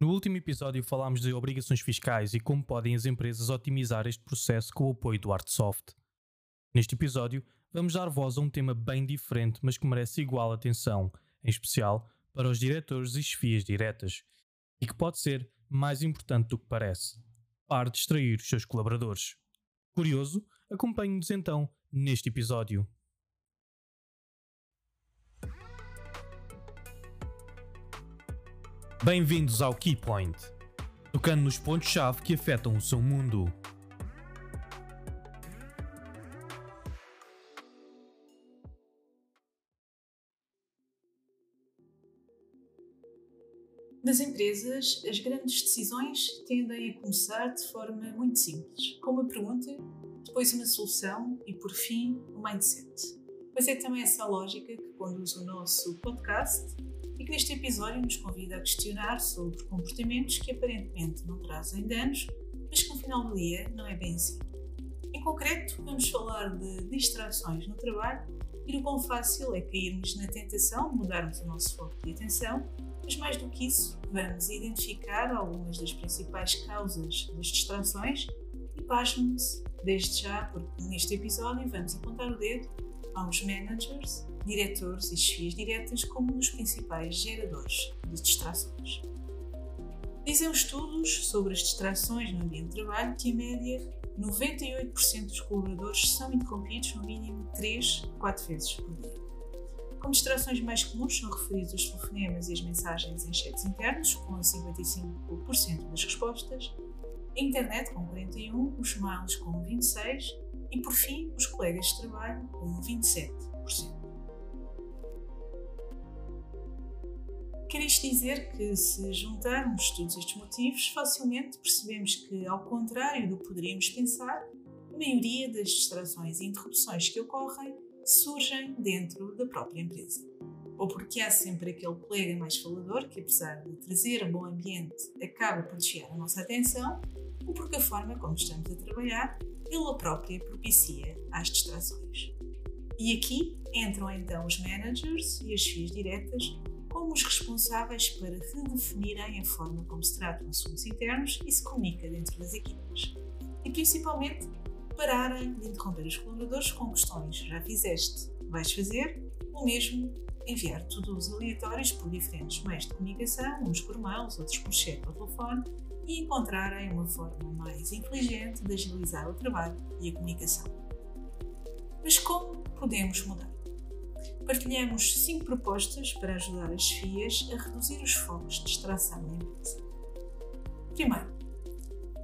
No último episódio falámos de obrigações fiscais e como podem as empresas otimizar este processo com o apoio do Artsoft. Neste episódio, vamos dar voz a um tema bem diferente, mas que merece igual atenção, em especial para os diretores e chefias diretas, e que pode ser mais importante do que parece. Pare de distrair os seus colaboradores. Curioso? Acompanhe-nos então neste episódio. Bem-vindos ao Keypoint, tocando nos pontos-chave que afetam o seu mundo. Nas empresas, as grandes decisões tendem a começar de forma muito simples, com uma pergunta, depois uma solução e, por fim, um mindset. Mas é também essa lógica que conduz o nosso podcast e que neste episódio nos convida a questionar sobre comportamentos que aparentemente não trazem danos, mas que no final do dia não é bem assim. Em concreto, vamos falar de distrações no trabalho e do quão fácil é cairmos na tentação de mudarmos o nosso foco de atenção, mas mais do que isso, vamos identificar algumas das principais causas das distrações e pasmem-se desde já, porque neste episódio vamos apontar o dedo aos managers diretores e chefias diretas como os principais geradores de distrações. Dizem estudos sobre as distrações no ambiente de trabalho que, em média, 98% dos colaboradores são interrompidos no mínimo 3, 4 vezes por dia. Como distrações mais comuns são referidos os telefonemas e as mensagens em chats internos, com 55% das respostas, a internet com 41%, os mails com 26% e, por fim, os colegas de trabalho com 27%. Quer isto dizer que, se juntarmos todos estes motivos, facilmente percebemos que, ao contrário do que poderíamos pensar, a maioria das distrações e interrupções que ocorrem surgem dentro da própria empresa. Ou porque há sempre aquele colega mais falador que, apesar de trazer um bom ambiente, acaba por desviar a nossa atenção, ou porque a forma como estamos a trabalhar, ele própria propicia as distrações. E aqui entram então os managers e as FIAs diretas como os responsáveis para redefinirem a forma como se tratam assuntos internos e se comunica dentro das equipas. E principalmente pararem de interromper os colaboradores com questões já fizeste, vais fazer, ou mesmo enviar todos aleatórios por diferentes meios de comunicação, uns por mails, outros por chat ou telefone, e encontrarem uma forma mais inteligente de agilizar o trabalho e a comunicação. Mas como podemos mudar? Partilhamos cinco propostas para ajudar as FIAs a reduzir os focos de distração na empresa. Primeiro,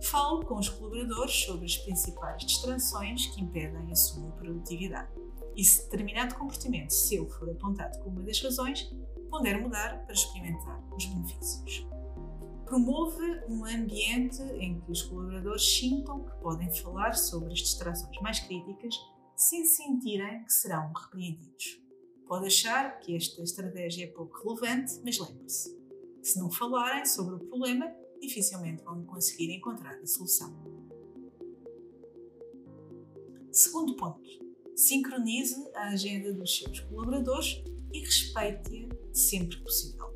falo com os colaboradores sobre as principais distrações que impedem a sua produtividade. E se determinado comportamento seu for apontado como uma das razões, ponder mudar para experimentar os benefícios. Promove um ambiente em que os colaboradores sintam que podem falar sobre as distrações mais críticas sem sentirem que serão repreendidos. Pode achar que esta estratégia é pouco relevante, mas lembre-se: se não falarem sobre o problema, dificilmente vão conseguir encontrar a solução. Segundo ponto: sincronize a agenda dos seus colaboradores e respeite-a sempre que possível.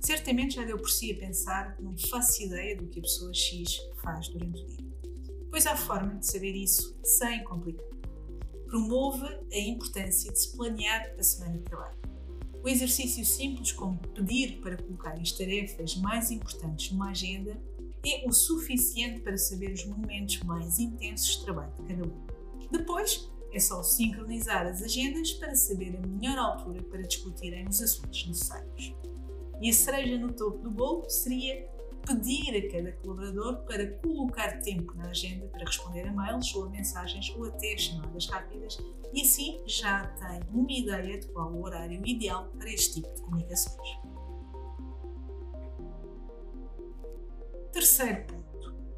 Certamente já deu por si a pensar que não faço ideia do que a pessoa X faz durante o dia. Pois há forma de saber isso sem complicar promove a importância de se planear a semana de trabalho. O exercício simples, como pedir para colocar as tarefas mais importantes numa agenda, é o suficiente para saber os momentos mais intensos de trabalho de cada um. Depois, é só sincronizar as agendas para saber a melhor altura para discutirem os assuntos necessários. E a cereja no topo do bolo seria pedir a cada colaborador para colocar tempo na agenda para responder a mails ou a mensagens ou até chamadas rápidas e assim já tem uma ideia de qual o horário ideal para este tipo de comunicações. Terceiro ponto.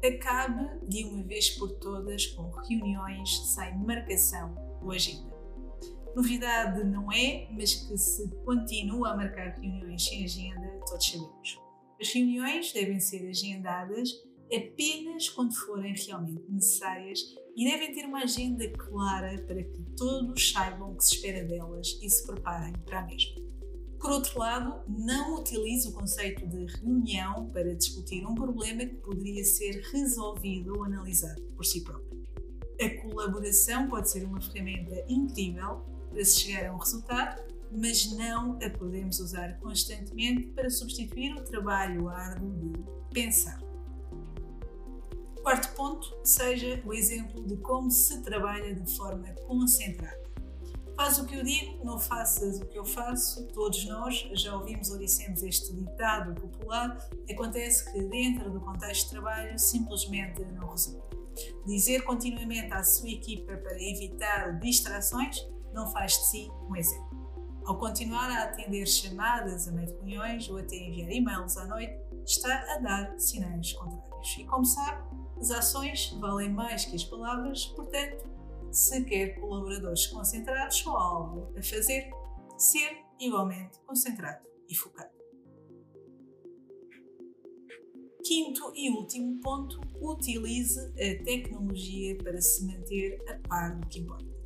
Acabe de uma vez por todas com reuniões sem marcação ou agenda. Novidade não é, mas que se continua a marcar reuniões sem agenda, todos sabemos. As reuniões devem ser agendadas apenas quando forem realmente necessárias e devem ter uma agenda clara para que todos saibam o que se espera delas e se preparem para a mesma. Por outro lado, não utilize o conceito de reunião para discutir um problema que poderia ser resolvido ou analisado por si próprio. A colaboração pode ser uma ferramenta incrível para se chegar a um resultado, mas não a podemos usar constantemente para substituir o trabalho árduo de pensar. Quarto ponto, seja o exemplo de como se trabalha de forma concentrada. Faz o que eu digo, não faças o que eu faço. Todos nós já ouvimos ou dissemos este ditado popular. Acontece que, dentro do contexto de trabalho, simplesmente não resulta. Dizer continuamente à sua equipa para evitar distrações não faz de si um exemplo. Ao continuar a atender chamadas a meio de reuniões ou até enviar e-mails à noite, está a dar sinais contrários. E como sabe, as ações valem mais que as palavras, portanto, se quer colaboradores concentrados ou algo a fazer, ser igualmente concentrado e focado. Quinto e último ponto, utilize a tecnologia para se manter a par do que importa.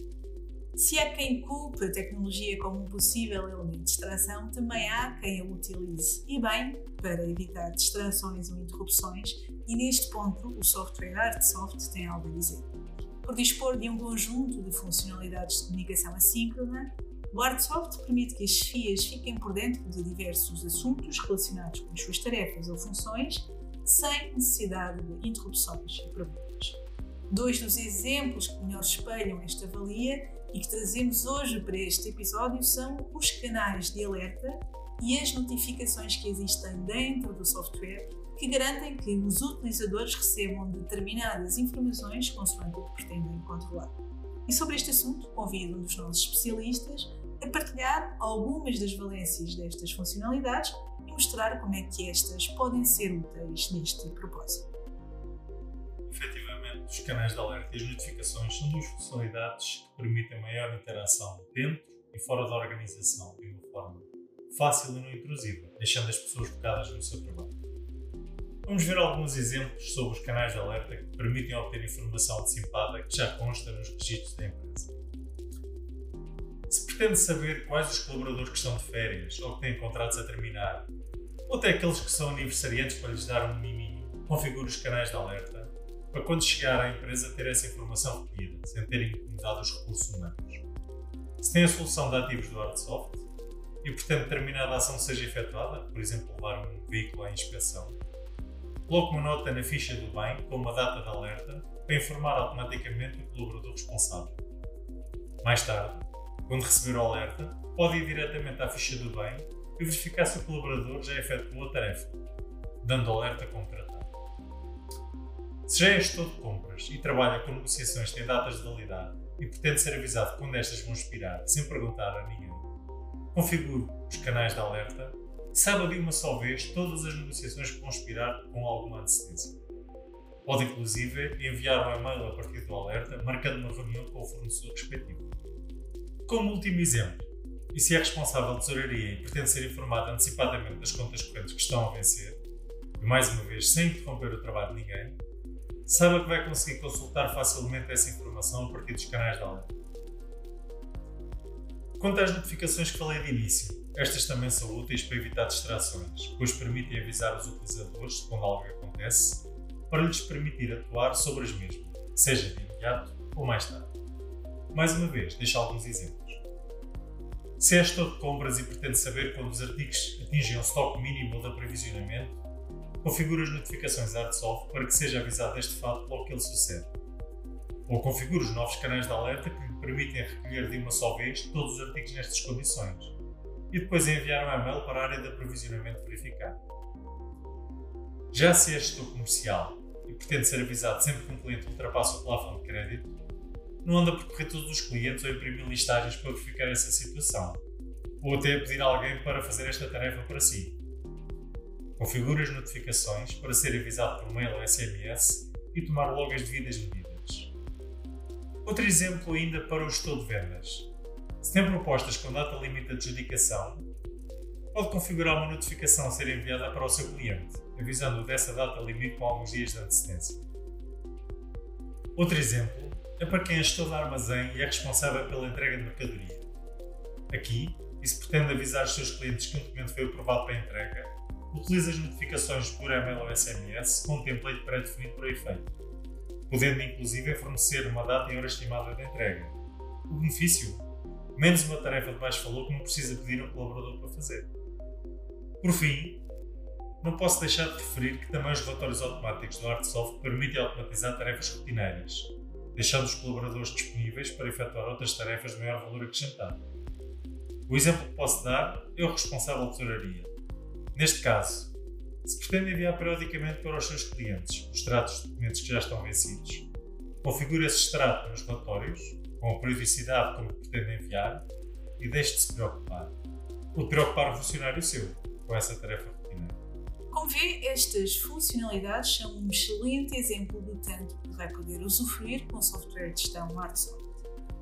Se há quem culpe a tecnologia como um possível elemento de distração, também há quem a utilize, e bem, para evitar distrações ou interrupções, e neste ponto o software ArtSoft tem algo a dizer. Por dispor de um conjunto de funcionalidades de comunicação assíncrona, o ArtSoft permite que as FIAs fiquem por dentro de diversos assuntos relacionados com as suas tarefas ou funções, sem necessidade de interrupções e perguntas. Dois dos exemplos que melhor espelham esta valia e que trazemos hoje para este episódio são os canais de alerta e as notificações que existem dentro do software que garantem que os utilizadores recebam determinadas informações consoante o que pretendem controlar. E sobre este assunto, convido um dos nossos especialistas a partilhar algumas das valências destas funcionalidades e mostrar como é que estas podem ser úteis neste propósito. Os canais de alerta e as notificações são duas funcionalidades que permitem maior interação dentro e fora da organização de uma forma fácil e não intrusiva, deixando as pessoas focadas no seu trabalho. Vamos ver alguns exemplos sobre os canais de alerta que permitem obter informação antecipada que já consta nos registros da empresa. Se pretende saber quais os colaboradores que estão de férias ou que têm contratos a terminar, ou até aqueles que são aniversariantes para lhes dar um miminho, configure os canais de alerta para quando chegar à empresa ter essa informação recolhida, sem terem incomodado os recursos humanos. Se tem a solução de ativos do Hardsoft e pretende determinada ação seja efetuada, por exemplo, levar um veículo à inspeção, Coloque uma nota na ficha do bem com uma data de alerta para informar automaticamente o colaborador responsável. Mais tarde, quando receber o alerta, pode ir diretamente à ficha do bem e verificar se o colaborador já efetuou a tarefa, dando alerta tratado. Se já é gestor de compras e trabalha com negociações que têm datas de validade e pretende ser avisado quando estas vão expirar sem perguntar a ninguém, configure os canais de alerta saiba de uma só vez todas as negociações que vão expirar com alguma antecedência. Pode, inclusive, enviar um e-mail a partir do alerta, marcando uma reunião com o fornecedor respectivo. Como último exemplo, e se é responsável de tesouraria e pretende ser informado antecipadamente das contas correntes que estão a vencer, e mais uma vez sem interromper o trabalho de ninguém, saiba que vai conseguir consultar facilmente essa informação a partir dos canais de alerta. Quanto às notificações que falei de início, estas também são úteis para evitar distrações, pois permitem avisar os utilizadores quando algo acontece, para lhes permitir atuar sobre as mesmas, seja de imediato ou mais tarde. Mais uma vez, deixo alguns exemplos. Se é gestor de compras e pretende saber quando os artigos atingem o estoque mínimo de aprovisionamento, configure as notificações ArtSoft para que seja avisado deste fato logo que ele sucede. Ou configure os novos canais de alerta que lhe permitem recolher de uma só vez todos os artigos nestas condições e depois enviar um e-mail para a área de aprovisionamento verificado. Já se é gestor comercial e pretende ser avisado sempre que um cliente ultrapassa o plafond de crédito, não anda a percorrer todos os clientes ou imprimir listagens para verificar essa situação, ou até a pedir alguém para fazer esta tarefa para si. Configure as notificações para ser avisado por mail ou SMS e tomar logo as devidas medidas. Outro exemplo ainda para o gestor de vendas. Se tem propostas com data limite de adjudicação, pode configurar uma notificação a ser enviada para o seu cliente, avisando-o dessa data limite com alguns dias de antecedência. Outro exemplo é para quem é gestor de armazém e é responsável pela entrega de mercadoria. Aqui, e se pretende avisar os seus clientes que um documento foi aprovado para entrega, utilize as notificações por e-mail ou SMS com um template pré-definido para efeito, podendo inclusive fornecer uma data e hora estimada de entrega. O benefício? Menos uma tarefa de baixo valor que não precisa pedir um colaborador para fazer. Por fim, não posso deixar de referir que também os relatórios automáticos do Artsoft permitem automatizar tarefas rotineiras, deixando os colaboradores disponíveis para efetuar outras tarefas de maior valor acrescentado. O exemplo que posso dar é o responsável de tesouraria. Neste caso, se pretende enviar periodicamente para os seus clientes os extratos de documentos que já estão vencidos, configure esse extrato nos relatórios, com a periodicidade como pretende enviar, e deixe de se preocupar. Ou de preocupar o funcionário seu com essa tarefa rotineira. Como vê, estas funcionalidades são um excelente exemplo do tanto que vai poder usufruir com o software de gestão ArtSoft.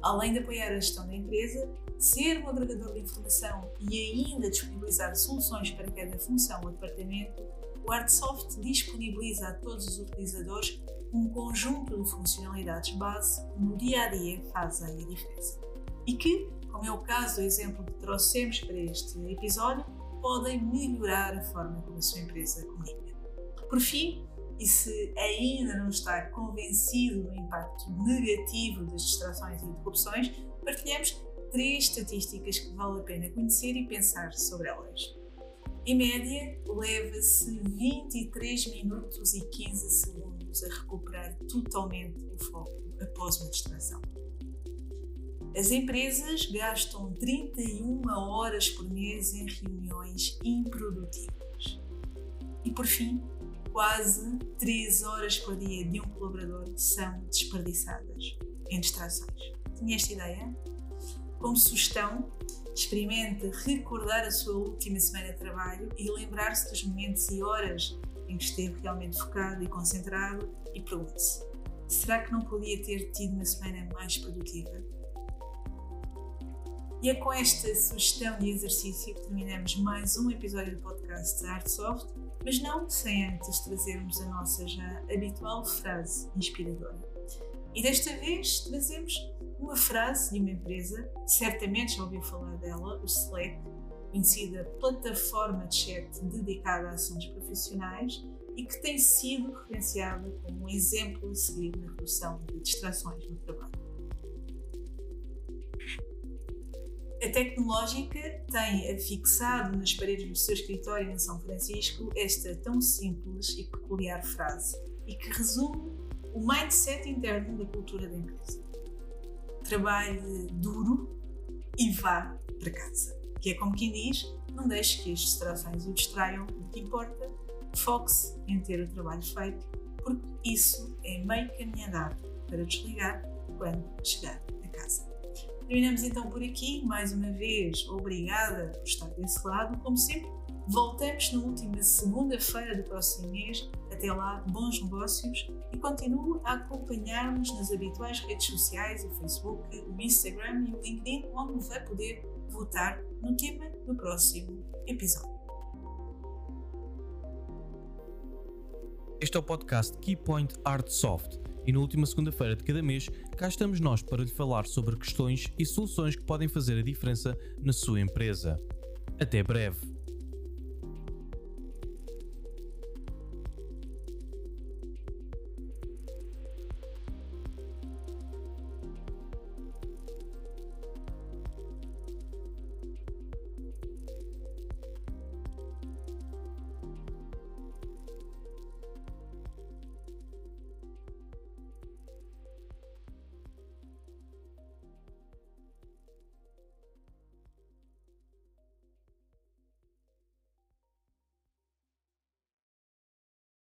Além de apoiar a gestão da empresa, ser um agregador de informação e ainda disponibilizar soluções para cada função ou departamento, o ArtSoft disponibiliza a todos os utilizadores um conjunto de funcionalidades base que no dia a dia fazem a diferença. E que, como é o caso do exemplo que trouxemos para este episódio, podem melhorar a forma como a sua empresa comunica. Por fim, e se ainda não está convencido do impacto negativo das distrações e interrupções, partilhamos três estatísticas que vale a pena conhecer e pensar sobre elas. Em média, leva-se 23 minutos e 15 segundos a recuperar totalmente o foco após uma distração. As empresas gastam 31 horas por mês em reuniões improdutivas. E por fim, quase 3 horas por dia de um colaborador são desperdiçadas em distrações. Tinha esta ideia? Como sugestão, experimente recordar a sua última semana de trabalho e lembrar-se dos momentos e horas em que esteve realmente focado e concentrado e pergunte-se: será que não podia ter tido uma semana mais produtiva? E é com esta sugestão de exercício que terminamos mais um episódio do podcast da Artsoft, mas não sem antes trazermos a nossa já habitual frase inspiradora. E desta vez trazemos uma frase de uma empresa, certamente já ouviu falar dela, o Slack, conhecida plataforma de chat dedicada a assuntos profissionais e que tem sido referenciada como um exemplo a seguir na redução de distrações no trabalho. A tecnológica tem afixado nas paredes do seu escritório em São Francisco esta tão simples e peculiar frase e que resume o mindset interno da cultura da empresa trabalhe duro e vá para casa. Que é como quem diz, não deixe que as distrações o distraiam, o que importa, foque-se em ter o trabalho feito, porque isso é meio caminho andado para desligar quando chegar a casa. Terminamos então por aqui, mais uma vez, obrigada por estar desse lado, como sempre, voltamos na última segunda-feira do próximo mês. Até lá, bons negócios. E continue a acompanhar-nos nas habituais redes sociais, o Facebook, o Instagram e o LinkedIn, onde vai poder votar no tema do próximo episódio. Este é o podcast Keypoint Art Soft e na última segunda-feira de cada mês cá estamos nós para lhe falar sobre questões e soluções que podem fazer a diferença na sua empresa. Até breve!